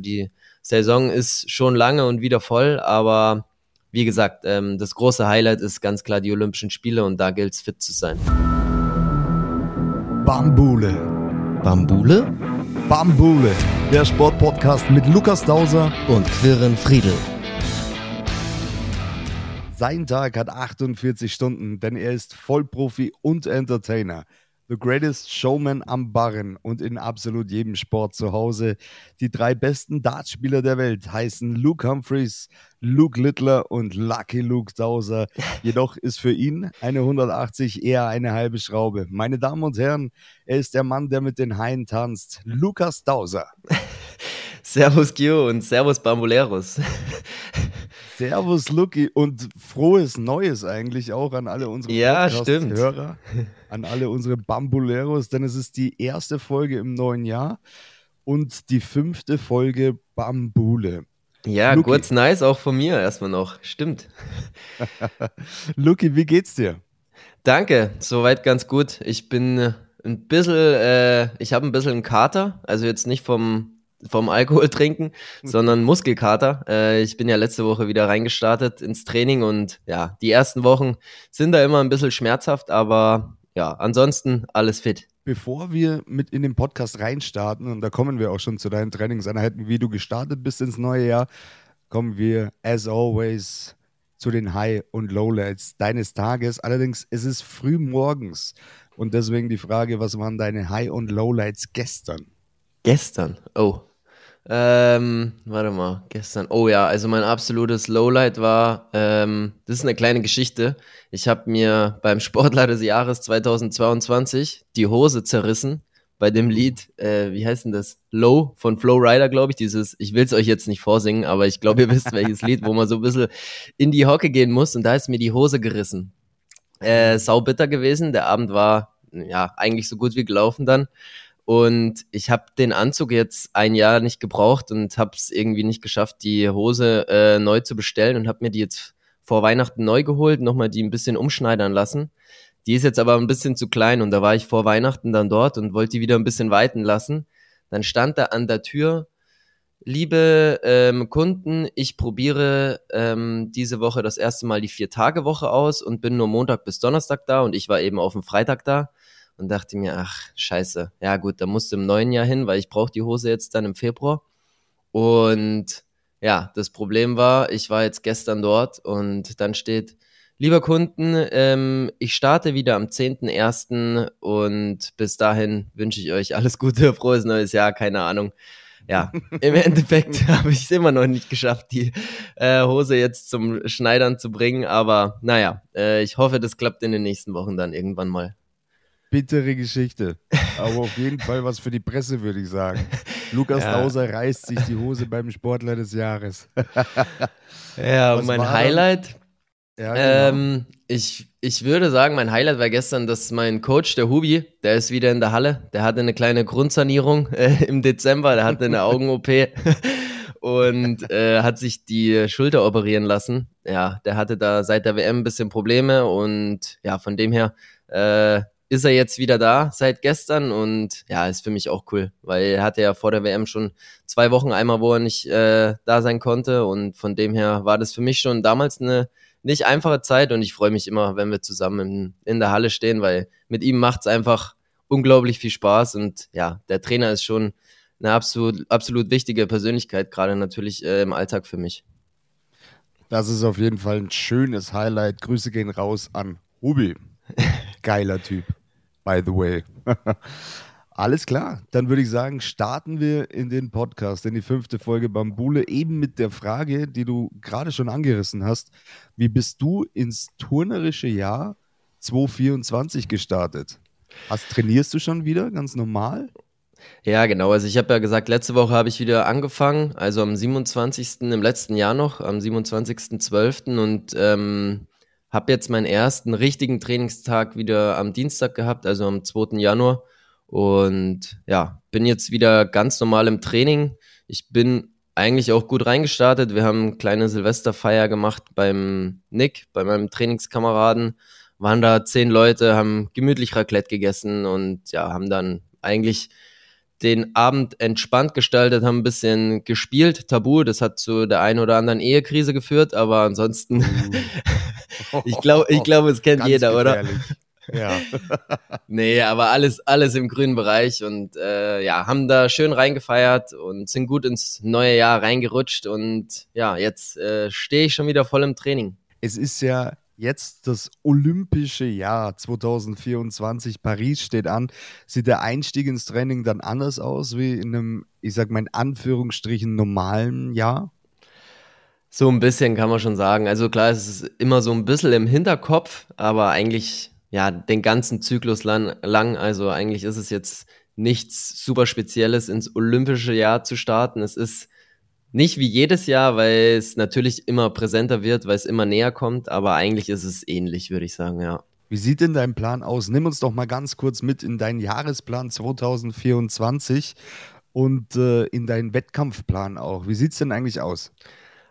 Die Saison ist schon lange und wieder voll, aber wie gesagt, ähm, das große Highlight ist ganz klar die Olympischen Spiele und da gilt es fit zu sein. Bambule. Bambule? Bambule, der Sportpodcast mit Lukas Dauser und Quirin Friedel. Sein Tag hat 48 Stunden, denn er ist Vollprofi und Entertainer. The Greatest Showman am Barren und in absolut jedem Sport zu Hause. Die drei besten Dartspieler der Welt heißen Luke Humphreys, Luke Littler und Lucky Luke Dowser. Jedoch ist für ihn eine 180 eher eine halbe Schraube. Meine Damen und Herren, er ist der Mann, der mit den Haien tanzt. Lukas Dowser. Servus Gio und Servus Bamboleros. Servus Lucky und frohes Neues eigentlich auch an alle unsere ja, Hörer, an alle unsere Bamboleros, denn es ist die erste Folge im neuen Jahr und die fünfte Folge Bambule. Ja, Luki. kurz nice auch von mir erstmal noch. Stimmt. Lucky, wie geht's dir? Danke, soweit ganz gut. Ich bin ein bisschen, äh, ich habe ein bisschen einen Kater, also jetzt nicht vom vom Alkohol trinken, sondern Muskelkater. Äh, ich bin ja letzte Woche wieder reingestartet ins Training und ja, die ersten Wochen sind da immer ein bisschen schmerzhaft, aber ja, ansonsten alles fit. Bevor wir mit in den Podcast reinstarten, und da kommen wir auch schon zu deinen Trainingseinheiten, wie du gestartet bist ins neue Jahr, kommen wir as always zu den High- und Lowlights deines Tages. Allerdings ist es früh morgens und deswegen die Frage, was waren deine High- und Lowlights gestern? Gestern? Oh, ähm, warte mal, gestern. Oh ja, also mein absolutes Lowlight war, ähm, das ist eine kleine Geschichte. Ich habe mir beim Sportler des Jahres 2022 die Hose zerrissen bei dem Lied, äh, wie heißt denn das? Low von Flow Rider, glaube ich. Dieses, ich will es euch jetzt nicht vorsingen, aber ich glaube, ihr wisst welches Lied, wo man so ein bisschen in die Hocke gehen muss und da ist mir die Hose gerissen. Äh, sau bitter gewesen. Der Abend war ja eigentlich so gut wie gelaufen dann. Und ich habe den Anzug jetzt ein Jahr nicht gebraucht und habe es irgendwie nicht geschafft, die Hose äh, neu zu bestellen und habe mir die jetzt vor Weihnachten neu geholt, nochmal die ein bisschen umschneidern lassen. Die ist jetzt aber ein bisschen zu klein und da war ich vor Weihnachten dann dort und wollte die wieder ein bisschen weiten lassen. Dann stand da an der Tür, liebe ähm, Kunden, ich probiere ähm, diese Woche das erste Mal die Vier-Tage-Woche aus und bin nur Montag bis Donnerstag da und ich war eben auf dem Freitag da und dachte mir, ach, scheiße. Ja gut, da musst du im neuen Jahr hin, weil ich brauche die Hose jetzt dann im Februar. Und ja, das Problem war, ich war jetzt gestern dort und dann steht, lieber Kunden, ähm, ich starte wieder am 10.01. und bis dahin wünsche ich euch alles Gute, frohes neues Jahr, keine Ahnung. Ja, im Endeffekt habe ich es immer noch nicht geschafft, die äh, Hose jetzt zum Schneidern zu bringen, aber naja, äh, ich hoffe, das klappt in den nächsten Wochen dann irgendwann mal bittere Geschichte. Aber auf jeden Fall was für die Presse, würde ich sagen. Lukas ja. Dauser reißt sich die Hose beim Sportler des Jahres. ja, was mein Highlight. Ja, genau. ähm, ich, ich würde sagen, mein Highlight war gestern, dass mein Coach, der Hubi, der ist wieder in der Halle. Der hatte eine kleine Grundsanierung äh, im Dezember. Der hatte eine Augen-OP und äh, hat sich die Schulter operieren lassen. Ja, der hatte da seit der WM ein bisschen Probleme und ja, von dem her äh, ist er jetzt wieder da seit gestern und ja, ist für mich auch cool, weil er hatte ja vor der WM schon zwei Wochen einmal, wo er nicht äh, da sein konnte und von dem her war das für mich schon damals eine nicht einfache Zeit und ich freue mich immer, wenn wir zusammen in, in der Halle stehen, weil mit ihm macht es einfach unglaublich viel Spaß und ja, der Trainer ist schon eine absolut, absolut wichtige Persönlichkeit, gerade natürlich äh, im Alltag für mich. Das ist auf jeden Fall ein schönes Highlight. Grüße gehen raus an Ruby. Geiler Typ by the way. Alles klar, dann würde ich sagen, starten wir in den Podcast, in die fünfte Folge Bambule, eben mit der Frage, die du gerade schon angerissen hast. Wie bist du ins turnerische Jahr 2024 gestartet? Hast, trainierst du schon wieder ganz normal? Ja, genau. Also ich habe ja gesagt, letzte Woche habe ich wieder angefangen, also am 27. im letzten Jahr noch, am 27.12. und ähm, habe jetzt meinen ersten richtigen Trainingstag wieder am Dienstag gehabt, also am 2. Januar. Und ja, bin jetzt wieder ganz normal im Training. Ich bin eigentlich auch gut reingestartet. Wir haben eine kleine Silvesterfeier gemacht beim Nick, bei meinem Trainingskameraden. Waren da zehn Leute, haben gemütlich Raclette gegessen und ja, haben dann eigentlich den Abend entspannt gestaltet, haben ein bisschen gespielt, Tabu, das hat zu der einen oder anderen Ehekrise geführt, aber ansonsten, uh. ich glaube, ich glaube, es kennt Ganz jeder, gefährlich. oder? Ja. nee, aber alles, alles im grünen Bereich und äh, ja, haben da schön reingefeiert und sind gut ins neue Jahr reingerutscht und ja, jetzt äh, stehe ich schon wieder voll im Training. Es ist ja jetzt das olympische Jahr 2024. Paris steht an. Sieht der Einstieg ins Training dann anders aus wie in einem, ich sag mal in Anführungsstrichen, normalen Jahr? So ein bisschen kann man schon sagen. Also klar, es ist immer so ein bisschen im Hinterkopf, aber eigentlich ja den ganzen Zyklus lang, lang. Also eigentlich ist es jetzt nichts super Spezielles ins olympische Jahr zu starten. Es ist nicht wie jedes Jahr, weil es natürlich immer präsenter wird, weil es immer näher kommt, aber eigentlich ist es ähnlich, würde ich sagen, ja. Wie sieht denn dein Plan aus? Nimm uns doch mal ganz kurz mit in deinen Jahresplan 2024 und äh, in deinen Wettkampfplan auch. Wie sieht es denn eigentlich aus?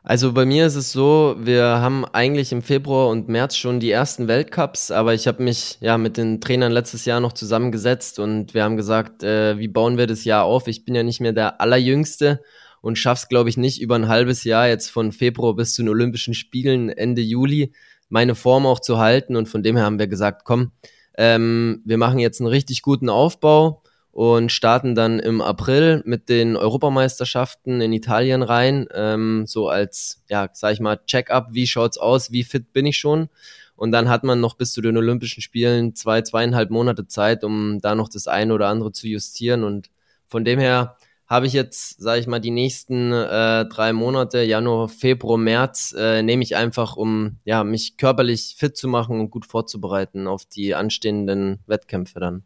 Also bei mir ist es so, wir haben eigentlich im Februar und März schon die ersten Weltcups, aber ich habe mich ja mit den Trainern letztes Jahr noch zusammengesetzt und wir haben gesagt, äh, wie bauen wir das Jahr auf? Ich bin ja nicht mehr der allerjüngste und schaff's, glaube ich, nicht über ein halbes Jahr jetzt von Februar bis zu den Olympischen Spielen Ende Juli meine Form auch zu halten. Und von dem her haben wir gesagt, komm, ähm, wir machen jetzt einen richtig guten Aufbau und starten dann im April mit den Europameisterschaften in Italien rein, ähm, so als, ja, sag ich mal, Check-up, wie schaut's aus, wie fit bin ich schon. Und dann hat man noch bis zu den Olympischen Spielen zwei, zweieinhalb Monate Zeit, um da noch das eine oder andere zu justieren. Und von dem her habe ich jetzt, sage ich mal, die nächsten äh, drei Monate, Januar, Februar, März, äh, nehme ich einfach, um ja, mich körperlich fit zu machen und gut vorzubereiten auf die anstehenden Wettkämpfe dann.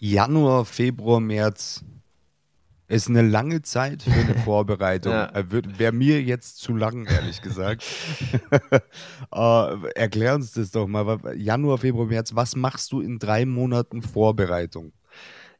Januar, Februar, März ist eine lange Zeit für eine Vorbereitung. ja. Äh, Wäre mir jetzt zu lang, ehrlich gesagt. uh, erklär uns das doch mal. Januar, Februar, März, was machst du in drei Monaten Vorbereitung?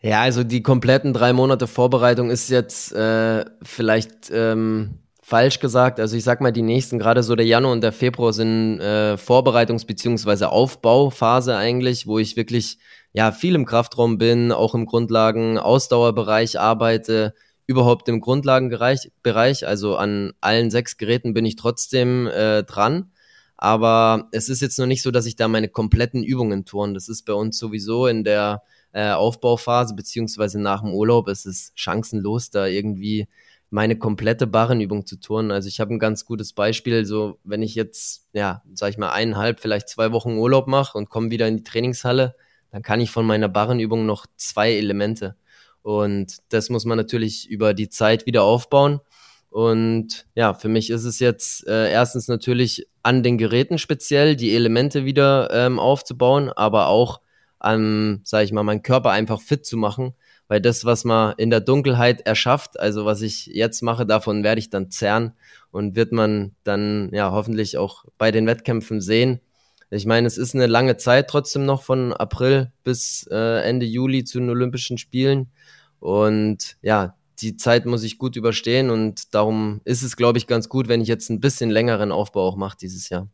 Ja, also die kompletten drei Monate Vorbereitung ist jetzt äh, vielleicht ähm, falsch gesagt. Also ich sag mal, die nächsten, gerade so der Januar und der Februar sind äh, Vorbereitungs- bzw. Aufbauphase eigentlich, wo ich wirklich ja viel im Kraftraum bin, auch im Grundlagen-Ausdauerbereich arbeite, überhaupt im Grundlagenbereich, also an allen sechs Geräten bin ich trotzdem äh, dran. Aber es ist jetzt noch nicht so, dass ich da meine kompletten Übungen turn. Das ist bei uns sowieso in der äh, Aufbauphase, beziehungsweise nach dem Urlaub ist es chancenlos, da irgendwie meine komplette Barrenübung zu turnen. Also ich habe ein ganz gutes Beispiel, so wenn ich jetzt, ja, sag ich mal, eineinhalb, vielleicht zwei Wochen Urlaub mache und komme wieder in die Trainingshalle, dann kann ich von meiner Barrenübung noch zwei Elemente. Und das muss man natürlich über die Zeit wieder aufbauen. Und ja, für mich ist es jetzt äh, erstens natürlich an den Geräten speziell, die Elemente wieder ähm, aufzubauen, aber auch an, sage ich mal, meinen Körper einfach fit zu machen, weil das, was man in der Dunkelheit erschafft, also was ich jetzt mache, davon werde ich dann zerren und wird man dann ja hoffentlich auch bei den Wettkämpfen sehen. Ich meine, es ist eine lange Zeit trotzdem noch von April bis äh, Ende Juli zu den Olympischen Spielen und ja, die Zeit muss ich gut überstehen und darum ist es, glaube ich, ganz gut, wenn ich jetzt ein bisschen längeren Aufbau auch mache dieses Jahr.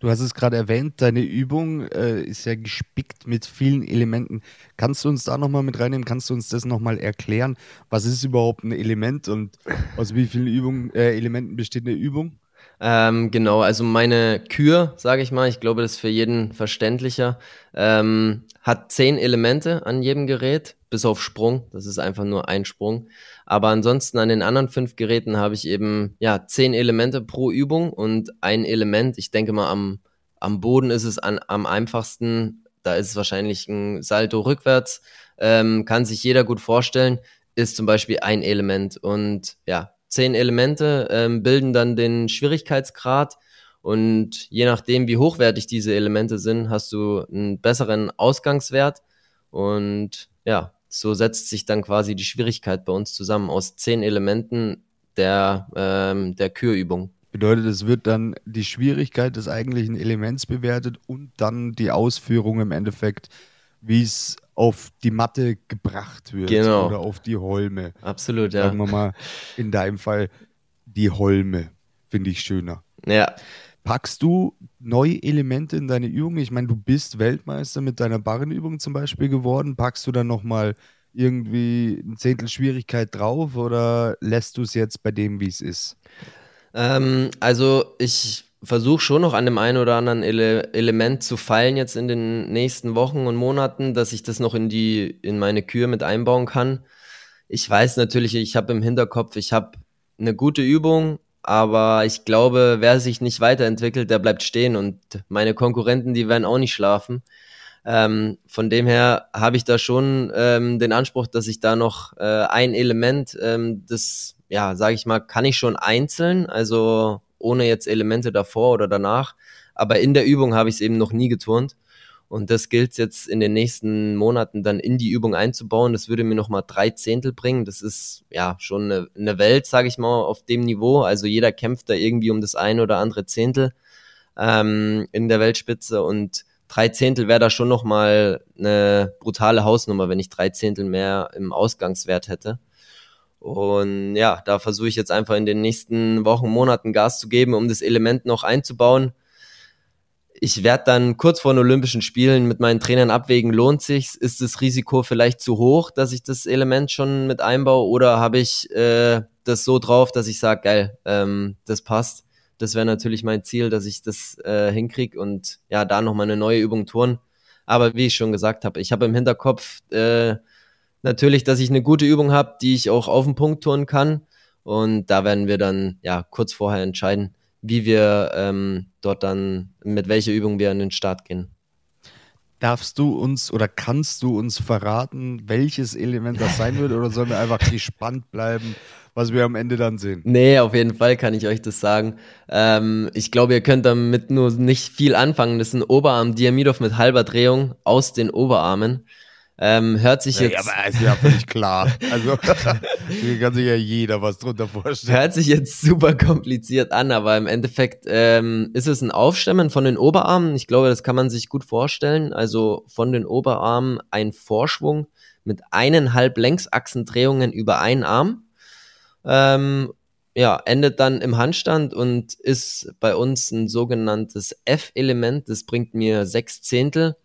Du hast es gerade erwähnt, deine Übung äh, ist ja gespickt mit vielen Elementen. Kannst du uns da nochmal mit reinnehmen? Kannst du uns das nochmal erklären? Was ist überhaupt ein Element und aus wie vielen Übungen, äh, Elementen besteht eine Übung? Ähm, genau, also meine Kür, sage ich mal, ich glaube, das ist für jeden verständlicher, ähm, hat zehn Elemente an jedem Gerät, bis auf Sprung. Das ist einfach nur ein Sprung. Aber ansonsten an den anderen fünf Geräten habe ich eben ja zehn Elemente pro Übung und ein Element. Ich denke mal am am Boden ist es an, am einfachsten. Da ist es wahrscheinlich ein Salto rückwärts. Ähm, kann sich jeder gut vorstellen. Ist zum Beispiel ein Element und ja zehn Elemente ähm, bilden dann den Schwierigkeitsgrad. Und je nachdem, wie hochwertig diese Elemente sind, hast du einen besseren Ausgangswert. Und ja, so setzt sich dann quasi die Schwierigkeit bei uns zusammen aus zehn Elementen der, ähm, der Kürübung. Bedeutet, es wird dann die Schwierigkeit des eigentlichen Elements bewertet und dann die Ausführung im Endeffekt, wie es auf die Matte gebracht wird genau. oder auf die Holme. Absolut, ja. Sagen wir mal, in deinem Fall die Holme, finde ich schöner. Ja. Packst du neue Elemente in deine Übung? Ich meine, du bist Weltmeister mit deiner Barrenübung zum Beispiel geworden. Packst du dann nochmal irgendwie ein Zehntel Schwierigkeit drauf oder lässt du es jetzt bei dem, wie es ist? Ähm, also ich versuche schon noch an dem einen oder anderen Ele Element zu fallen jetzt in den nächsten Wochen und Monaten, dass ich das noch in die in meine Kür mit einbauen kann. Ich weiß natürlich, ich habe im Hinterkopf, ich habe eine gute Übung, aber ich glaube, wer sich nicht weiterentwickelt, der bleibt stehen und meine Konkurrenten, die werden auch nicht schlafen. Ähm, von dem her habe ich da schon ähm, den Anspruch, dass ich da noch äh, ein Element, ähm, das, ja, sage ich mal, kann ich schon einzeln, also ohne jetzt Elemente davor oder danach. Aber in der Übung habe ich es eben noch nie geturnt. Und das gilt jetzt in den nächsten Monaten dann in die Übung einzubauen. Das würde mir nochmal drei Zehntel bringen. Das ist ja schon eine, Welt, sage ich mal, auf dem Niveau. Also jeder kämpft da irgendwie um das eine oder andere Zehntel ähm, in der Weltspitze. Und drei Zehntel wäre da schon nochmal eine brutale Hausnummer, wenn ich drei Zehntel mehr im Ausgangswert hätte. Und ja, da versuche ich jetzt einfach in den nächsten Wochen, Monaten Gas zu geben, um das Element noch einzubauen. Ich werde dann kurz vor den Olympischen Spielen mit meinen Trainern abwägen, lohnt sich, ist das Risiko vielleicht zu hoch, dass ich das Element schon mit einbaue oder habe ich äh, das so drauf, dass ich sage, geil, ähm, das passt. Das wäre natürlich mein Ziel, dass ich das äh, hinkriege und ja, da nochmal eine neue Übung tun. Aber wie ich schon gesagt habe, ich habe im Hinterkopf äh, natürlich, dass ich eine gute Übung habe, die ich auch auf den Punkt tun kann. Und da werden wir dann ja kurz vorher entscheiden, wie wir ähm, dort dann, mit welcher Übung wir an den Start gehen. Darfst du uns oder kannst du uns verraten, welches Element das sein wird, oder sollen wir einfach gespannt bleiben, was wir am Ende dann sehen? Nee, auf jeden Fall kann ich euch das sagen. Ähm, ich glaube, ihr könnt damit nur nicht viel anfangen. Das ist ein Oberarm Diamidov mit halber Drehung aus den Oberarmen. Ähm, hört sich jetzt. Ja, aber ist ja völlig klar. Also, hier kann sich ja jeder was drunter vorstellen. Hört sich jetzt super kompliziert an, aber im Endeffekt ähm, ist es ein Aufstemmen von den Oberarmen. Ich glaube, das kann man sich gut vorstellen. Also von den Oberarmen ein Vorschwung mit eineinhalb Längsachsendrehungen über einen Arm. Ähm, ja, endet dann im Handstand und ist bei uns ein sogenanntes F-Element. Das bringt mir sechs Zehntel.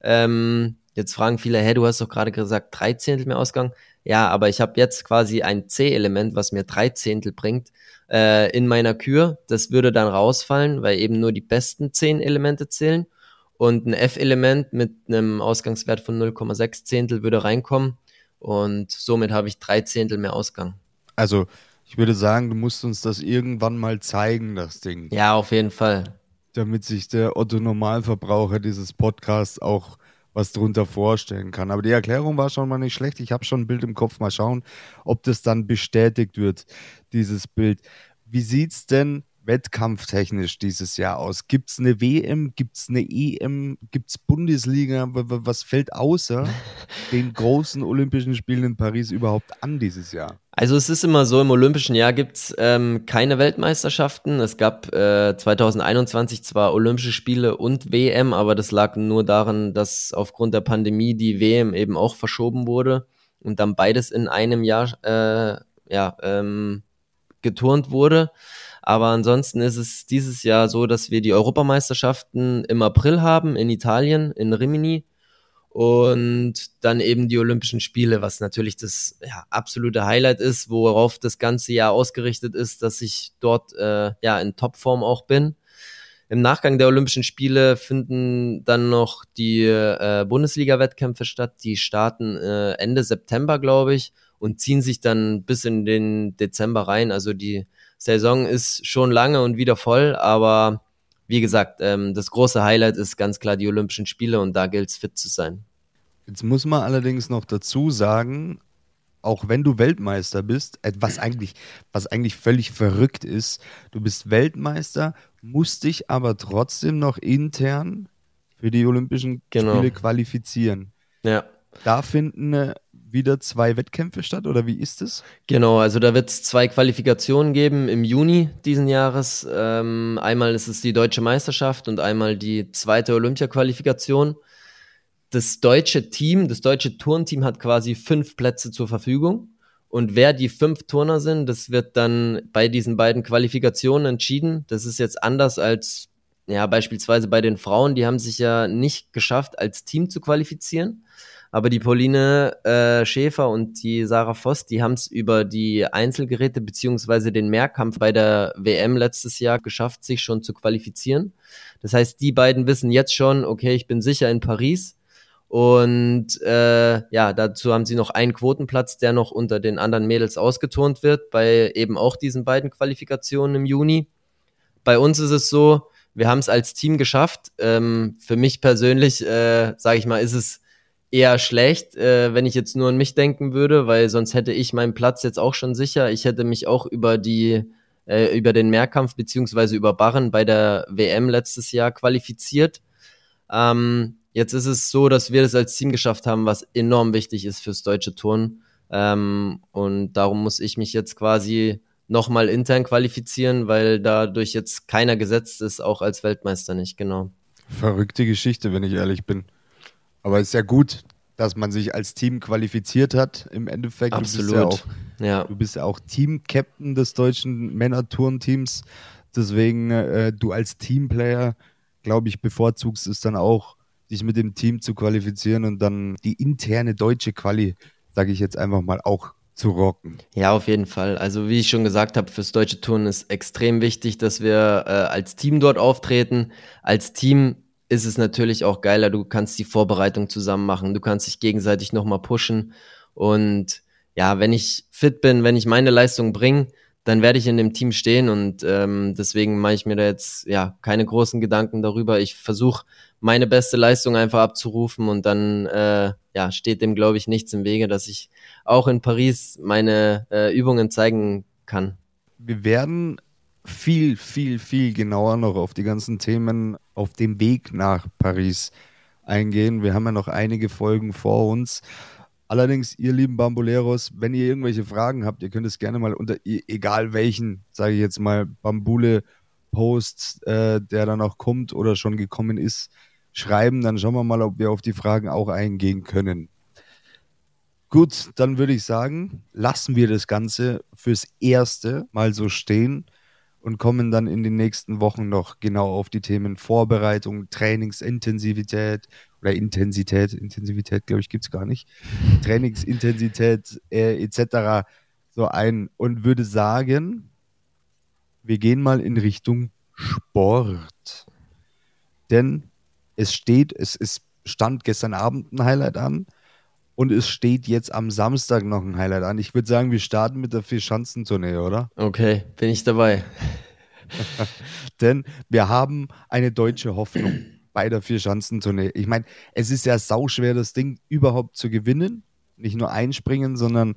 Ähm, Jetzt fragen viele, hä, du hast doch gerade gesagt, drei Zehntel mehr Ausgang. Ja, aber ich habe jetzt quasi ein C-Element, was mir drei Zehntel bringt, äh, in meiner Kür. Das würde dann rausfallen, weil eben nur die besten zehn Elemente zählen. Und ein F-Element mit einem Ausgangswert von 0,6 Zehntel würde reinkommen. Und somit habe ich drei Zehntel mehr Ausgang. Also, ich würde sagen, du musst uns das irgendwann mal zeigen, das Ding. Ja, auf jeden Fall. Damit sich der Otto Normalverbraucher dieses Podcasts auch was drunter vorstellen kann. Aber die Erklärung war schon mal nicht schlecht. Ich habe schon ein Bild im Kopf. Mal schauen, ob das dann bestätigt wird, dieses Bild. Wie sieht es denn wettkampftechnisch dieses Jahr aus? Gibt es eine WM? Gibt es eine EM? Gibt es Bundesliga? Was fällt außer den großen Olympischen Spielen in Paris überhaupt an dieses Jahr? Also es ist immer so, im Olympischen Jahr gibt's ähm, keine Weltmeisterschaften. Es gab äh, 2021 zwar Olympische Spiele und WM, aber das lag nur daran, dass aufgrund der Pandemie die WM eben auch verschoben wurde und dann beides in einem Jahr äh, ja, ähm, geturnt wurde. Aber ansonsten ist es dieses Jahr so, dass wir die Europameisterschaften im April haben in Italien, in Rimini. Und dann eben die Olympischen Spiele, was natürlich das ja, absolute Highlight ist, worauf das ganze Jahr ausgerichtet ist, dass ich dort äh, ja in Topform auch bin. Im Nachgang der Olympischen Spiele finden dann noch die äh, Bundesliga-Wettkämpfe statt. Die starten äh, Ende September, glaube ich, und ziehen sich dann bis in den Dezember rein. Also die Saison ist schon lange und wieder voll, aber wie gesagt, ähm, das große Highlight ist ganz klar die Olympischen Spiele und da gilt es fit zu sein. Jetzt muss man allerdings noch dazu sagen, auch wenn du Weltmeister bist, äh, was eigentlich, was eigentlich völlig verrückt ist, du bist Weltmeister, musst dich aber trotzdem noch intern für die Olympischen genau. Spiele qualifizieren. Ja. Da finden äh, wieder zwei Wettkämpfe statt oder wie ist es? Genau, also da wird es zwei Qualifikationen geben im Juni diesen Jahres. Ähm, einmal ist es die deutsche Meisterschaft und einmal die zweite Olympia-Qualifikation. Das deutsche Team, das deutsche Turnteam hat quasi fünf Plätze zur Verfügung. Und wer die fünf Turner sind, das wird dann bei diesen beiden Qualifikationen entschieden. Das ist jetzt anders als ja beispielsweise bei den Frauen. Die haben sich ja nicht geschafft, als Team zu qualifizieren. Aber die Pauline äh, Schäfer und die Sarah Voss, die haben es über die Einzelgeräte beziehungsweise den Mehrkampf bei der WM letztes Jahr geschafft, sich schon zu qualifizieren. Das heißt, die beiden wissen jetzt schon, okay, ich bin sicher in Paris. Und äh, ja, dazu haben sie noch einen Quotenplatz, der noch unter den anderen Mädels ausgeturnt wird, bei eben auch diesen beiden Qualifikationen im Juni. Bei uns ist es so, wir haben es als Team geschafft. Ähm, für mich persönlich, äh, sage ich mal, ist es eher schlecht, äh, wenn ich jetzt nur an mich denken würde, weil sonst hätte ich meinen Platz jetzt auch schon sicher. Ich hätte mich auch über die äh, über den Mehrkampf beziehungsweise über Barren bei der WM letztes Jahr qualifiziert. Ähm, Jetzt ist es so, dass wir das als Team geschafft haben, was enorm wichtig ist fürs deutsche Turnen. Ähm, und darum muss ich mich jetzt quasi nochmal intern qualifizieren, weil dadurch jetzt keiner gesetzt ist, auch als Weltmeister nicht, genau. Verrückte Geschichte, wenn ich ehrlich bin. Aber es ist ja gut, dass man sich als Team qualifiziert hat. Im Endeffekt, Absolut. Du bist ja auch, ja. Du bist ja auch Team-Captain des deutschen Männer-Turnteams. Deswegen, äh, du als Teamplayer, glaube ich, bevorzugst es dann auch, sich mit dem Team zu qualifizieren und dann die interne deutsche Quali, sage ich jetzt einfach mal, auch zu rocken. Ja, auf jeden Fall. Also wie ich schon gesagt habe, fürs deutsche Turnen ist extrem wichtig, dass wir äh, als Team dort auftreten. Als Team ist es natürlich auch geiler, du kannst die Vorbereitung zusammen machen, du kannst dich gegenseitig nochmal pushen. Und ja, wenn ich fit bin, wenn ich meine Leistung bringe, dann werde ich in dem Team stehen und ähm, deswegen mache ich mir da jetzt ja keine großen Gedanken darüber. Ich versuche meine beste Leistung einfach abzurufen und dann äh, ja, steht dem, glaube ich, nichts im Wege, dass ich auch in Paris meine äh, Übungen zeigen kann. Wir werden viel, viel, viel genauer noch auf die ganzen Themen auf dem Weg nach Paris eingehen. Wir haben ja noch einige Folgen vor uns. Allerdings, ihr lieben Bambuleros, wenn ihr irgendwelche Fragen habt, ihr könnt es gerne mal unter, e-, egal welchen, sage ich jetzt mal, Bambule-Post, äh, der dann auch kommt oder schon gekommen ist, schreiben. Dann schauen wir mal, ob wir auf die Fragen auch eingehen können. Gut, dann würde ich sagen, lassen wir das Ganze fürs Erste mal so stehen und kommen dann in den nächsten Wochen noch genau auf die Themen Vorbereitung, Trainingsintensivität oder Intensität, Intensivität glaube ich gibt es gar nicht, Trainingsintensität äh, etc. so ein und würde sagen, wir gehen mal in Richtung Sport. Denn es steht, es, es stand gestern Abend ein Highlight an und es steht jetzt am Samstag noch ein Highlight an. Ich würde sagen, wir starten mit der Vierschanzentournee, oder? Okay, bin ich dabei. Denn wir haben eine deutsche Hoffnung bei der Vierschanzentournee. Ich meine, es ist ja sauschwer, das Ding überhaupt zu gewinnen. Nicht nur einspringen, sondern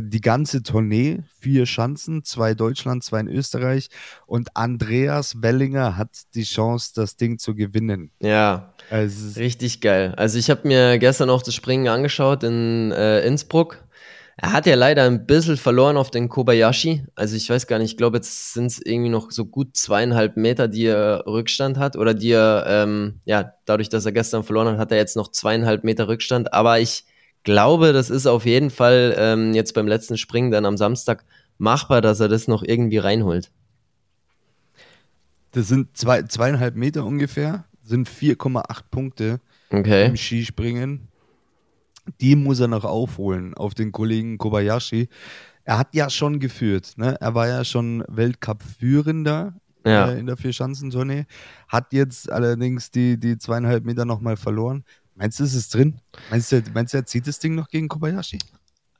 die ganze Tournee, vier Schanzen, zwei Deutschland, zwei in Österreich. Und Andreas Wellinger hat die Chance, das Ding zu gewinnen. Ja, also, richtig geil. Also ich habe mir gestern auch das Springen angeschaut in äh, Innsbruck. Er hat ja leider ein bisschen verloren auf den Kobayashi. Also ich weiß gar nicht, ich glaube, jetzt sind es irgendwie noch so gut zweieinhalb Meter, die er Rückstand hat. Oder die er, ähm, ja, dadurch, dass er gestern verloren hat, hat er jetzt noch zweieinhalb Meter Rückstand. Aber ich glaube, das ist auf jeden Fall ähm, jetzt beim letzten Springen dann am Samstag machbar, dass er das noch irgendwie reinholt. Das sind zwei, zweieinhalb Meter ungefähr, sind 4,8 Punkte okay. im Skispringen. Die muss er noch aufholen auf den Kollegen Kobayashi. Er hat ja schon geführt, ne? Er war ja schon Weltcup-Führender ja. äh, in der Vierschanzentournee, hat jetzt allerdings die, die zweieinhalb Meter nochmal verloren. Meinst du, ist es drin? Meinst du, meinst du, er zieht das Ding noch gegen Kobayashi?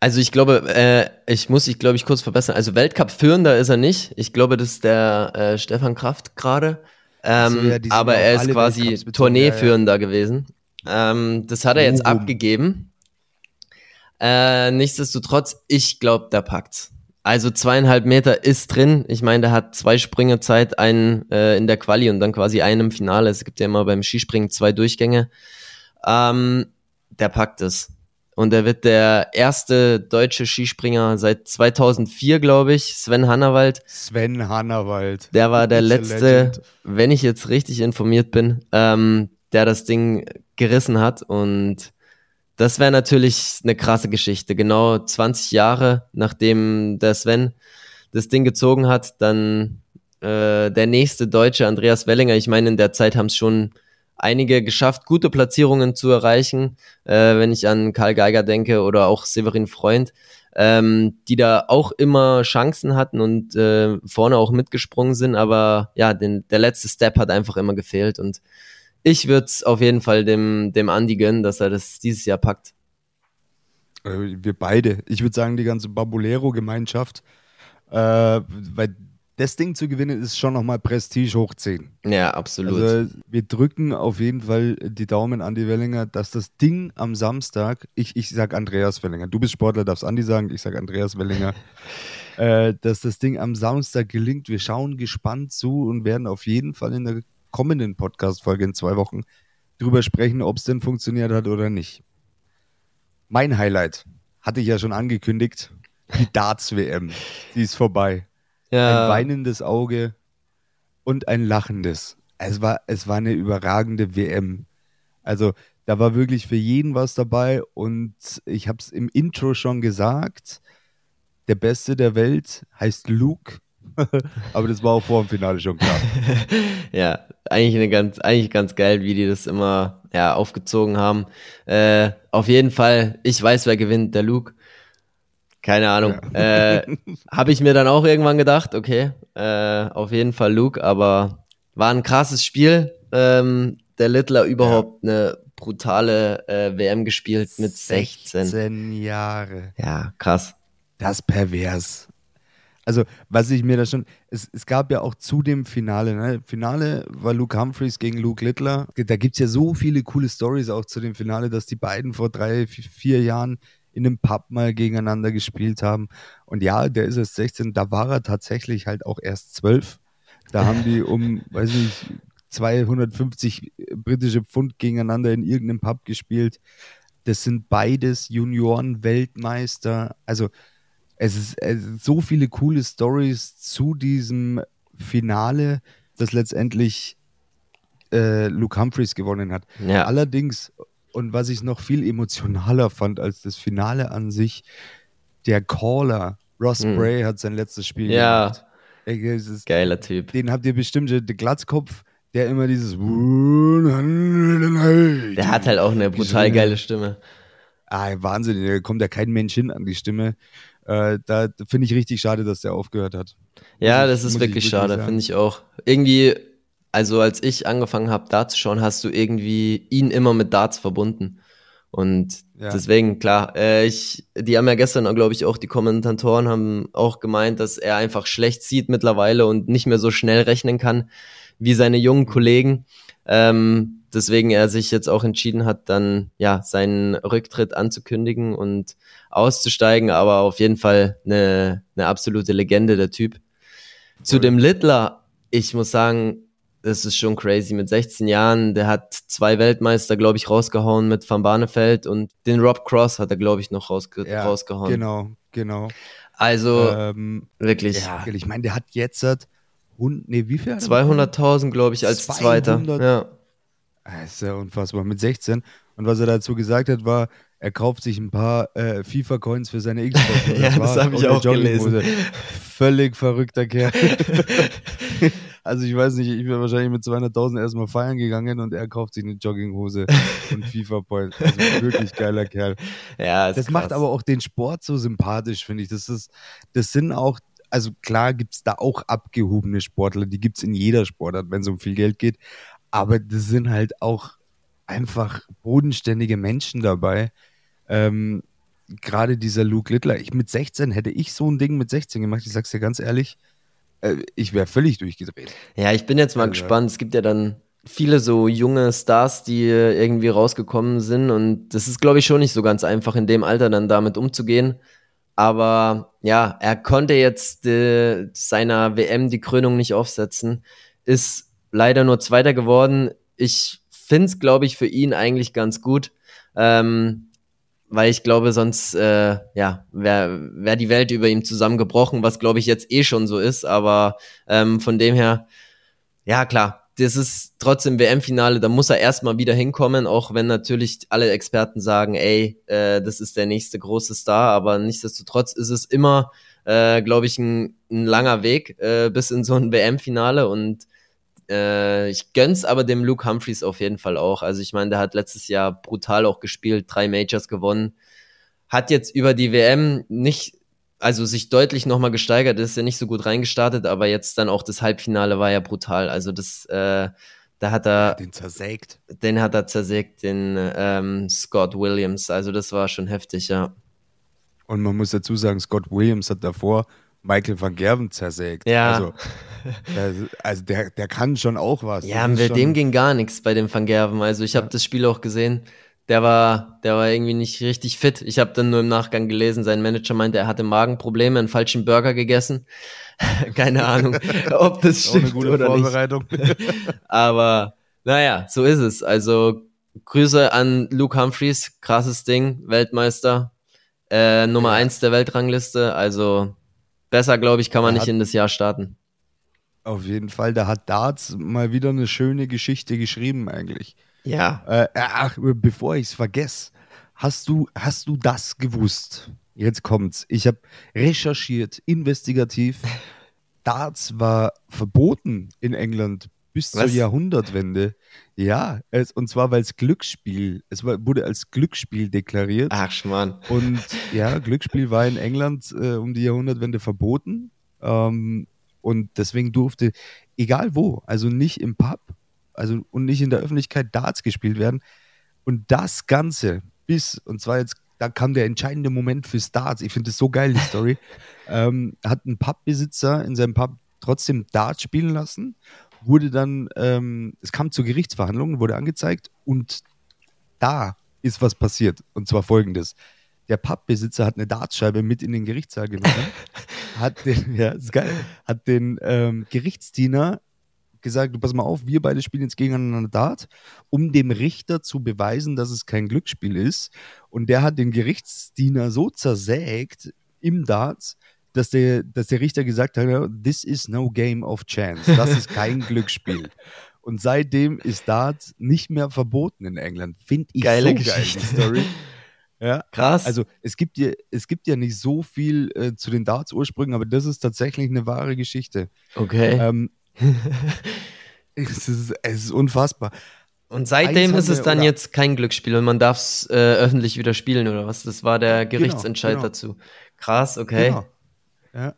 Also ich glaube, äh, ich muss ich glaube ich kurz verbessern. Also Weltcup-Führender ist er nicht. Ich glaube, das ist der äh, Stefan Kraft gerade. Ähm, so, ja, aber er ist quasi Tourneeführender ja, ja. gewesen. Ähm, das hat er jetzt uh. abgegeben. Äh, nichtsdestotrotz, ich glaube, der packt's. Also zweieinhalb Meter ist drin. Ich meine, der hat zwei Sprünge Zeit, einen äh, in der Quali und dann quasi einen im Finale. Es gibt ja immer beim Skispringen zwei Durchgänge. Ähm, der packt es. Und er wird der erste deutsche Skispringer seit 2004, glaube ich. Sven Hannawald. Sven Hannawald. Der war der letzte, wenn ich jetzt richtig informiert bin, ähm, der das Ding gerissen hat. Und das wäre natürlich eine krasse Geschichte. Genau 20 Jahre nachdem der Sven das Ding gezogen hat, dann äh, der nächste Deutsche, Andreas Wellinger. Ich meine, in der Zeit haben es schon einige geschafft, gute Platzierungen zu erreichen, äh, wenn ich an Karl Geiger denke oder auch Severin Freund, ähm, die da auch immer Chancen hatten und äh, vorne auch mitgesprungen sind, aber ja, den, der letzte Step hat einfach immer gefehlt und ich würde es auf jeden Fall dem, dem Andi gönnen, dass er das dieses Jahr packt. Äh, wir beide. Ich würde sagen, die ganze Babulero-Gemeinschaft, äh, weil das Ding zu gewinnen ist schon nochmal Prestige hoch 10. Ja, absolut. Also wir drücken auf jeden Fall die Daumen an die Wellinger, dass das Ding am Samstag, ich, ich sag Andreas Wellinger, du bist Sportler, darfst Andi sagen, ich sag Andreas Wellinger, äh, dass das Ding am Samstag gelingt. Wir schauen gespannt zu und werden auf jeden Fall in der kommenden Podcast-Folge in zwei Wochen drüber sprechen, ob es denn funktioniert hat oder nicht. Mein Highlight hatte ich ja schon angekündigt, die Darts-WM. Die ist vorbei. Ja. Ein weinendes Auge und ein lachendes. Es war, es war eine überragende WM. Also da war wirklich für jeden was dabei und ich habe es im Intro schon gesagt, der Beste der Welt heißt Luke. Aber das war auch vor dem Finale schon klar. ja, eigentlich eine ganz, eigentlich ganz geil, wie die das immer ja, aufgezogen haben. Äh, auf jeden Fall, ich weiß, wer gewinnt, der Luke. Keine Ahnung. Ja. Äh, Habe ich mir dann auch irgendwann gedacht, okay, äh, auf jeden Fall Luke, aber war ein krasses Spiel. Ähm, der Littler überhaupt ja. eine brutale äh, WM gespielt mit 16. 16 Jahre. Ja, krass. Das pervers. Also, was ich mir da schon. Es, es gab ja auch zu dem Finale, ne? Finale war Luke Humphreys gegen Luke Littler. Da gibt es ja so viele coole Stories auch zu dem Finale, dass die beiden vor drei, vier Jahren in einem Pub mal gegeneinander gespielt haben. Und ja, der ist erst 16, da war er tatsächlich halt auch erst 12. Da haben die um, weiß ich, 250 britische Pfund gegeneinander in irgendeinem Pub gespielt. Das sind beides Junioren-Weltmeister. Also es ist, es ist so viele coole Stories zu diesem Finale, das letztendlich äh, Luke Humphreys gewonnen hat. Ja. Allerdings, und was ich noch viel emotionaler fand als das Finale an sich, der Caller, Ross mhm. Bray, hat sein letztes Spiel ja. gemacht. Ist, Geiler Typ. Den habt ihr bestimmt, der Glatzkopf, der immer dieses. Der hat halt auch eine brutal geile Stimme. Ah, Wahnsinn, da kommt ja kein Mensch hin an die Stimme. Äh, da finde ich richtig schade, dass der aufgehört hat. Ja, das ist wirklich, wirklich schade, finde ich auch. Irgendwie also als ich angefangen habe, Darts zu schauen, hast du irgendwie ihn immer mit Darts verbunden. Und ja. deswegen, klar, äh, ich, die haben ja gestern, glaube ich, auch die Kommentatoren haben auch gemeint, dass er einfach schlecht sieht mittlerweile und nicht mehr so schnell rechnen kann wie seine jungen Kollegen. Ähm, deswegen er sich jetzt auch entschieden hat, dann ja seinen Rücktritt anzukündigen und auszusteigen, aber auf jeden Fall eine, eine absolute Legende, der Typ. Zu dem Littler, ich muss sagen, das ist schon crazy. Mit 16 Jahren, der hat zwei Weltmeister, glaube ich, rausgehauen mit Van Barneveld und den Rob Cross hat er, glaube ich, noch rausge ja, rausgehauen. Genau, genau. Also, ähm, wirklich. Ja, ich meine, der hat jetzt, und, nee, wie viel? 200.000, glaube ich, als 200, Zweiter. Ja. Das ist ja unfassbar. Mit 16. Und was er dazu gesagt hat, war, er kauft sich ein paar äh, FIFA-Coins für seine Xbox. ja, das habe ich auch gelesen. Völlig verrückter Kerl. Also ich weiß nicht, ich wäre wahrscheinlich mit 200.000 erstmal feiern gegangen und er kauft sich eine Jogginghose und FIFA Point. Also wirklich geiler Kerl. Ja, das krass. macht aber auch den Sport so sympathisch, finde ich. Das ist, das sind auch, also klar gibt es da auch abgehobene Sportler, die gibt es in jeder Sportart, wenn es um viel Geld geht. Aber das sind halt auch einfach bodenständige Menschen dabei. Ähm, Gerade dieser Luke Littler. Ich mit 16 hätte ich so ein Ding mit 16 gemacht, ich sag's dir ganz ehrlich ich wäre völlig durchgedreht. Ja, ich bin jetzt mal also, gespannt. Es gibt ja dann viele so junge Stars, die irgendwie rausgekommen sind und das ist, glaube ich, schon nicht so ganz einfach in dem Alter dann damit umzugehen. Aber ja, er konnte jetzt äh, seiner WM die Krönung nicht aufsetzen, ist leider nur Zweiter geworden. Ich finde es, glaube ich, für ihn eigentlich ganz gut. Ähm, weil ich glaube, sonst äh, ja, wäre wär die Welt über ihm zusammengebrochen, was glaube ich jetzt eh schon so ist. Aber ähm, von dem her, ja klar, das ist trotzdem WM-Finale, da muss er erstmal wieder hinkommen, auch wenn natürlich alle Experten sagen, ey, äh, das ist der nächste große Star, aber nichtsdestotrotz ist es immer, äh, glaube ich, ein, ein langer Weg äh, bis in so ein WM-Finale und äh, ich gönn's aber dem Luke Humphreys auf jeden Fall auch. Also ich meine, der hat letztes Jahr brutal auch gespielt, drei Majors gewonnen. Hat jetzt über die WM nicht, also sich deutlich nochmal gesteigert, ist ja nicht so gut reingestartet, aber jetzt dann auch das Halbfinale war ja brutal. Also das, äh, da hat er. Den zersägt. Den hat er zersägt, den ähm, Scott Williams. Also das war schon heftig, ja. Und man muss dazu sagen, Scott Williams hat davor Michael van Gerven zersägt. Ja. Also, der, also der, der kann schon auch was. Ja, mit dem ging gar nichts bei dem van Gerven. Also ich habe ja. das Spiel auch gesehen. Der war, der war irgendwie nicht richtig fit. Ich habe dann nur im Nachgang gelesen, sein Manager meinte, er hatte Magenprobleme, einen falschen Burger gegessen. Keine Ahnung, ob das stimmt eine gute oder Vorbereitung. nicht. Aber naja, so ist es. Also Grüße an Luke Humphreys, krasses Ding, Weltmeister, äh, Nummer ja. eins der Weltrangliste. Also besser, glaube ich, kann man er nicht in das Jahr starten. Auf jeden Fall, da hat Darts mal wieder eine schöne Geschichte geschrieben eigentlich. Ja. Äh, ach, bevor ich es vergesse, hast du, hast du das gewusst? Jetzt kommt's. Ich habe recherchiert, investigativ. Darts war verboten in England bis Was? zur Jahrhundertwende. Ja, es, und zwar weil es Glücksspiel, es war, wurde als Glücksspiel deklariert. Ach, Schmarrn. Und ja, Glücksspiel war in England äh, um die Jahrhundertwende verboten. Ähm, und deswegen durfte, egal wo, also nicht im Pub, also und nicht in der Öffentlichkeit Darts gespielt werden. Und das Ganze bis, und zwar jetzt, da kam der entscheidende Moment für Darts. Ich finde das so geil, die Story. ähm, hat ein Pubbesitzer in seinem Pub trotzdem Darts spielen lassen wurde dann, ähm, es kam zur Gerichtsverhandlung, wurde angezeigt und da ist was passiert. Und zwar folgendes. Der Pubbesitzer hat eine Dartscheibe mit in den Gerichtssaal genommen, hat den, ja, ist geil, hat den ähm, Gerichtsdiener gesagt, du pass mal auf, wir beide spielen jetzt gegeneinander Dart, um dem Richter zu beweisen, dass es kein Glücksspiel ist. Und der hat den Gerichtsdiener so zersägt im Darts, dass der, dass der Richter gesagt hat, this is no game of chance. Das ist kein Glücksspiel. Und seitdem ist Dart nicht mehr verboten in England. Finde ich Geile so Geschichte. geil, die Story. Ja, Krass. Also es gibt ja, es gibt ja nicht so viel äh, zu den Darts-Ursprüngen, aber das ist tatsächlich eine wahre Geschichte. Okay. Ähm, es, ist, es ist unfassbar. Und seitdem ist es dann jetzt kein Glücksspiel und man darf es äh, öffentlich wieder spielen oder was? Das war der genau, Gerichtsentscheid genau, genau. dazu. Krass, okay. Genau. Ja.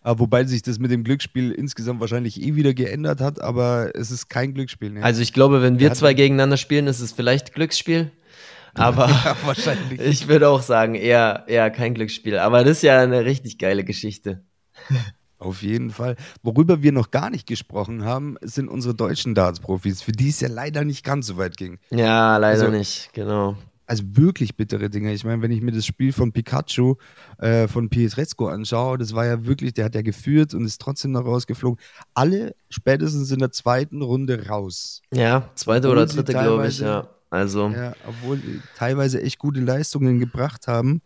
Aber wobei sich das mit dem Glücksspiel insgesamt wahrscheinlich eh wieder geändert hat, aber es ist kein Glücksspiel. Ne? Also ich glaube, wenn wir zwei gegeneinander spielen, ist es vielleicht Glücksspiel. Aber ja, wahrscheinlich. ich würde auch sagen, eher, eher kein Glücksspiel. Aber das ist ja eine richtig geile Geschichte. Auf jeden Fall. Worüber wir noch gar nicht gesprochen haben, sind unsere deutschen Darts-Profis, für die es ja leider nicht ganz so weit ging. Ja, leider also, nicht, genau also wirklich bittere Dinge. Ich meine, wenn ich mir das Spiel von Pikachu äh, von Pietrezco anschaue, das war ja wirklich, der hat ja geführt und ist trotzdem noch rausgeflogen. Alle spätestens in der zweiten Runde raus. Ja, zweite obwohl oder dritte, glaube ich, ja. Also. Ja, obwohl die teilweise echt gute Leistungen gebracht haben.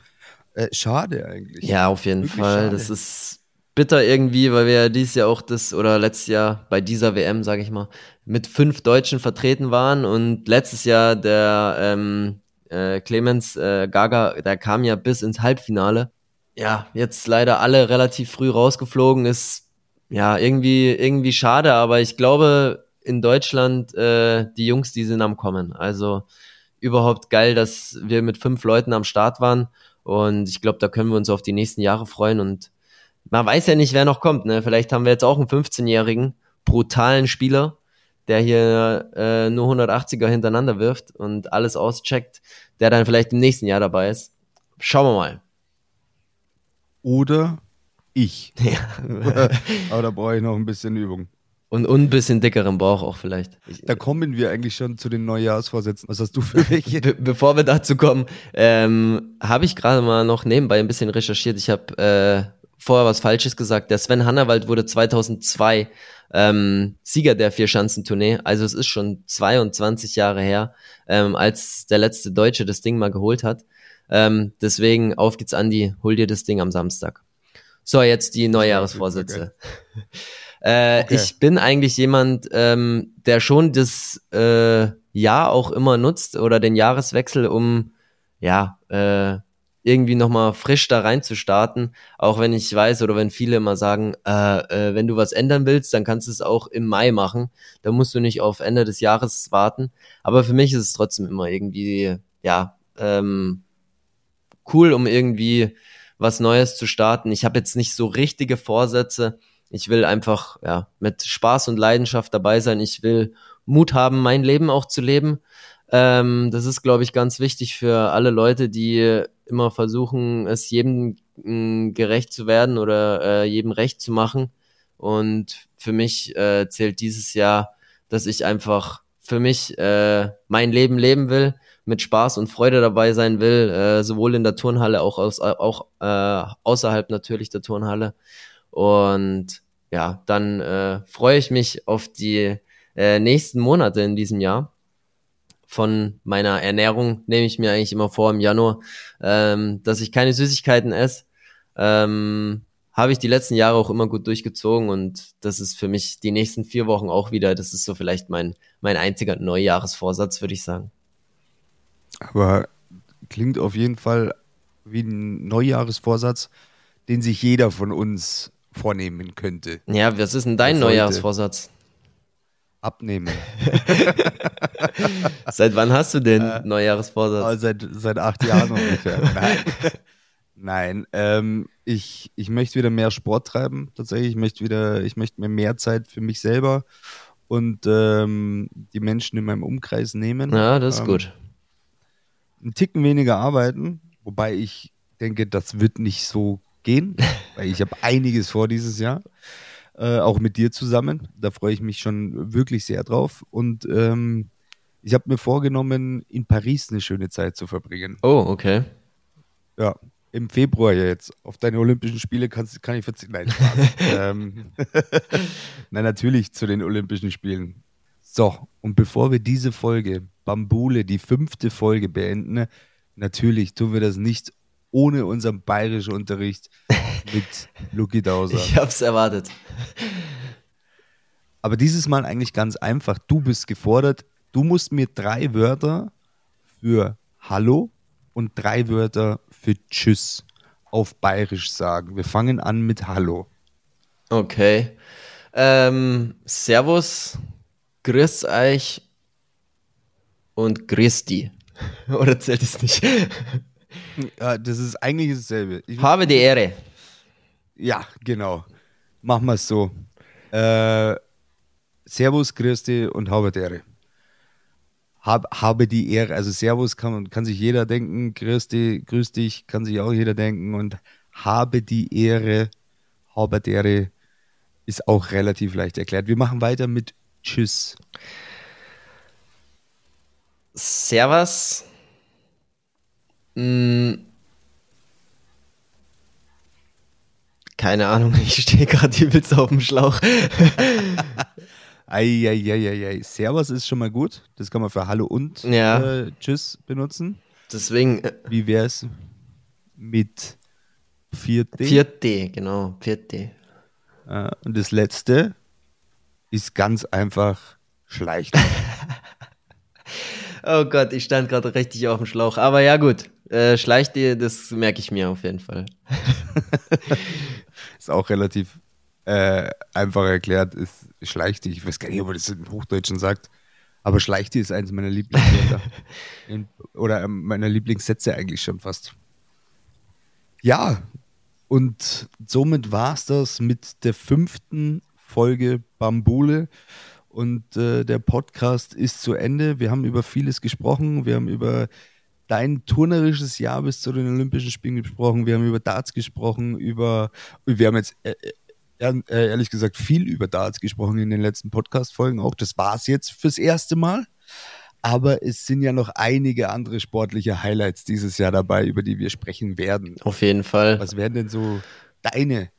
Äh, schade eigentlich. Ja, auf jeden wirklich Fall. Schade. Das ist bitter irgendwie, weil wir ja dieses Jahr auch das oder letztes Jahr bei dieser WM, sage ich mal, mit fünf Deutschen vertreten waren und letztes Jahr der ähm, äh, Clemens äh, Gaga, der kam ja bis ins Halbfinale. Ja, jetzt leider alle relativ früh rausgeflogen, ist ja irgendwie, irgendwie schade, aber ich glaube, in Deutschland, äh, die Jungs, die sind am Kommen. Also überhaupt geil, dass wir mit fünf Leuten am Start waren. Und ich glaube, da können wir uns auf die nächsten Jahre freuen. Und man weiß ja nicht, wer noch kommt. Ne? Vielleicht haben wir jetzt auch einen 15-jährigen, brutalen Spieler, der hier äh, nur 180er hintereinander wirft und alles auscheckt, der dann vielleicht im nächsten Jahr dabei ist. Schauen wir mal. Oder ich. Ja. Aber da brauche ich noch ein bisschen Übung. Und, und ein bisschen dickeren Bauch auch vielleicht. Da kommen wir eigentlich schon zu den Neujahrsvorsätzen. Was hast du für welche? Be bevor wir dazu kommen, ähm, habe ich gerade mal noch nebenbei ein bisschen recherchiert. Ich habe äh, vorher was Falsches gesagt. Der Sven Hannawald wurde 2002 ähm, Sieger der Vier-Schanzentournee. Also es ist schon 22 Jahre her, ähm, als der letzte Deutsche das Ding mal geholt hat. Ähm, deswegen auf geht's, Andi, hol dir das Ding am Samstag. So, jetzt die Neujahresvorsätze. äh, okay. Ich bin eigentlich jemand, ähm, der schon das äh, Jahr auch immer nutzt oder den Jahreswechsel, um ja, äh, irgendwie nochmal frisch da rein zu starten. Auch wenn ich weiß oder wenn viele immer sagen, äh, äh, wenn du was ändern willst, dann kannst du es auch im Mai machen. Da musst du nicht auf Ende des Jahres warten. Aber für mich ist es trotzdem immer irgendwie, ja, ähm, cool, um irgendwie was Neues zu starten. Ich habe jetzt nicht so richtige Vorsätze. Ich will einfach ja mit Spaß und Leidenschaft dabei sein. Ich will Mut haben, mein Leben auch zu leben. Ähm, das ist, glaube ich, ganz wichtig für alle Leute, die immer versuchen, es jedem mh, mm, gerecht zu werden oder äh, jedem recht zu machen. Und für mich äh, zählt dieses Jahr, dass ich einfach für mich äh, mein Leben leben will, mit Spaß und Freude dabei sein will, äh, sowohl in der Turnhalle auch, aus, auch äh, außerhalb natürlich der Turnhalle. Und ja, dann äh, freue ich mich auf die äh, nächsten Monate in diesem Jahr. Von meiner Ernährung nehme ich mir eigentlich immer vor im Januar, ähm, dass ich keine Süßigkeiten esse. Ähm, habe ich die letzten Jahre auch immer gut durchgezogen und das ist für mich die nächsten vier Wochen auch wieder. Das ist so vielleicht mein, mein einziger Neujahresvorsatz, würde ich sagen. Aber klingt auf jeden Fall wie ein Neujahresvorsatz, den sich jeder von uns vornehmen könnte. Ja, was ist denn dein Neujahrsvorsatz? Abnehmen. seit wann hast du den äh, Neujahresvorsatz? Seit, seit acht Jahren ungefähr. Nein, Nein ähm, ich, ich möchte wieder mehr Sport treiben, tatsächlich. Ich möchte wieder, ich möchte mir mehr Zeit für mich selber und ähm, die Menschen in meinem Umkreis nehmen. Ja, das ist ähm, gut. Einen Ticken weniger arbeiten, wobei ich denke, das wird nicht so gehen, weil ich habe einiges vor dieses Jahr. Äh, auch mit dir zusammen. Da freue ich mich schon wirklich sehr drauf. Und ähm, ich habe mir vorgenommen, in Paris eine schöne Zeit zu verbringen. Oh, okay. Ja, im Februar jetzt. Auf deine Olympischen Spiele kannst, kann ich verzichten. Nein, ähm, Nein, natürlich zu den Olympischen Spielen. So, und bevor wir diese Folge, Bambule, die fünfte Folge beenden, natürlich tun wir das nicht ohne unseren bayerischen Unterricht mit Luki Dauser. Ich hab's erwartet. Aber dieses Mal eigentlich ganz einfach. Du bist gefordert. Du musst mir drei Wörter für Hallo und drei Wörter für Tschüss auf Bayerisch sagen. Wir fangen an mit Hallo. Okay. Ähm, servus, grüß euch und grüß die. Oder zählt es nicht? Ja, das ist eigentlich dasselbe. Ich, Habe die Ehre. Ja, genau. Machen wir es so. Äh, Servus, dich und habe die Ehre. Hab, habe die Ehre. Also Servus kann, kann sich jeder denken, dich, grüß dich, kann sich auch jeder denken und habe die Ehre, habe die Ehre ist auch relativ leicht erklärt. Wir machen weiter mit Tschüss. Servus. Hm. Keine Ahnung, ich stehe gerade übelst auf dem Schlauch. Eieieiei. Servus ist schon mal gut. Das kann man für Hallo und ja. äh, Tschüss benutzen. Deswegen. Äh, Wie wäre es mit 4D? 4D, genau. 4D. Äh, und das letzte ist ganz einfach schleicht. oh Gott, ich stand gerade richtig auf dem Schlauch. Aber ja, gut. Äh, schleicht dir, das merke ich mir auf jeden Fall. ist auch relativ äh, einfach erklärt, ist schleicht dich. Ich weiß gar nicht, ob man das im Hochdeutschen sagt. Aber schleicht ist eines meiner Lieblingswörter. oder ähm, meiner Lieblingssätze eigentlich schon fast. Ja, und somit war es das mit der fünften Folge Bambule. Und äh, der Podcast ist zu Ende. Wir haben über vieles gesprochen. Wir haben über dein turnerisches Jahr bis zu den Olympischen Spielen gesprochen. Wir haben über Darts gesprochen, über wir haben jetzt äh, äh, ehrlich gesagt viel über Darts gesprochen in den letzten Podcast-Folgen auch. Das war es jetzt fürs erste Mal. Aber es sind ja noch einige andere sportliche Highlights dieses Jahr dabei, über die wir sprechen werden. Auf jeden Fall. Was wären denn so deine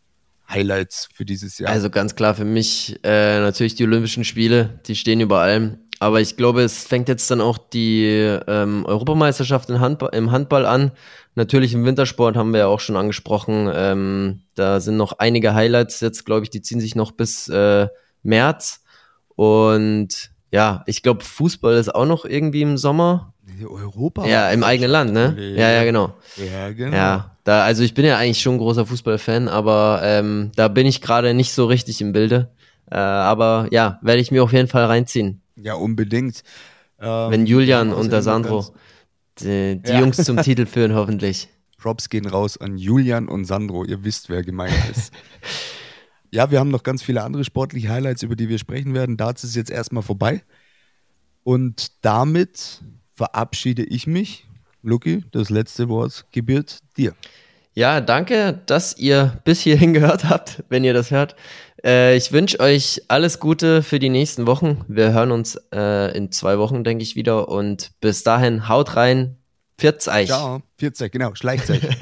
Highlights für dieses Jahr? Also ganz klar für mich äh, natürlich die Olympischen Spiele, die stehen über allem. Aber ich glaube, es fängt jetzt dann auch die ähm, Europameisterschaft im Handball, im Handball an. Natürlich im Wintersport haben wir ja auch schon angesprochen. Ähm, da sind noch einige Highlights jetzt, glaube ich, die ziehen sich noch bis äh, März. Und ja, ich glaube, Fußball ist auch noch irgendwie im Sommer. Europa. Ja, im eigenen Land, ne? Ja, ja, genau. Ja, genau. Ja, da, also ich bin ja eigentlich schon ein großer Fußballfan, aber ähm, da bin ich gerade nicht so richtig im Bilde. Äh, aber ja, werde ich mir auf jeden Fall reinziehen. Ja, unbedingt. Ähm, Wenn Julian und der Sandro die, die Ja. Jungs zum Titel führen, hoffentlich. Props gehen raus an Julian und Sandro. Ihr wisst, wer gemeint ist. ja, wir haben noch ganz viele andere sportliche Highlights, über die wir sprechen werden. Darts ist jetzt erstmal vorbei. Und damit verabschiede ich mich. Lucky, das letzte Wort gebührt dir. Ja, danke, dass ihr bis hierhin gehört habt, wenn ihr das hört. Äh, ich wünsche euch alles Gute für die nächsten Wochen. Wir hören uns äh, in zwei Wochen, denke ich, wieder. Und bis dahin, haut rein. Pfiat's euch. Ciao. 40, genau, Schleichzeit.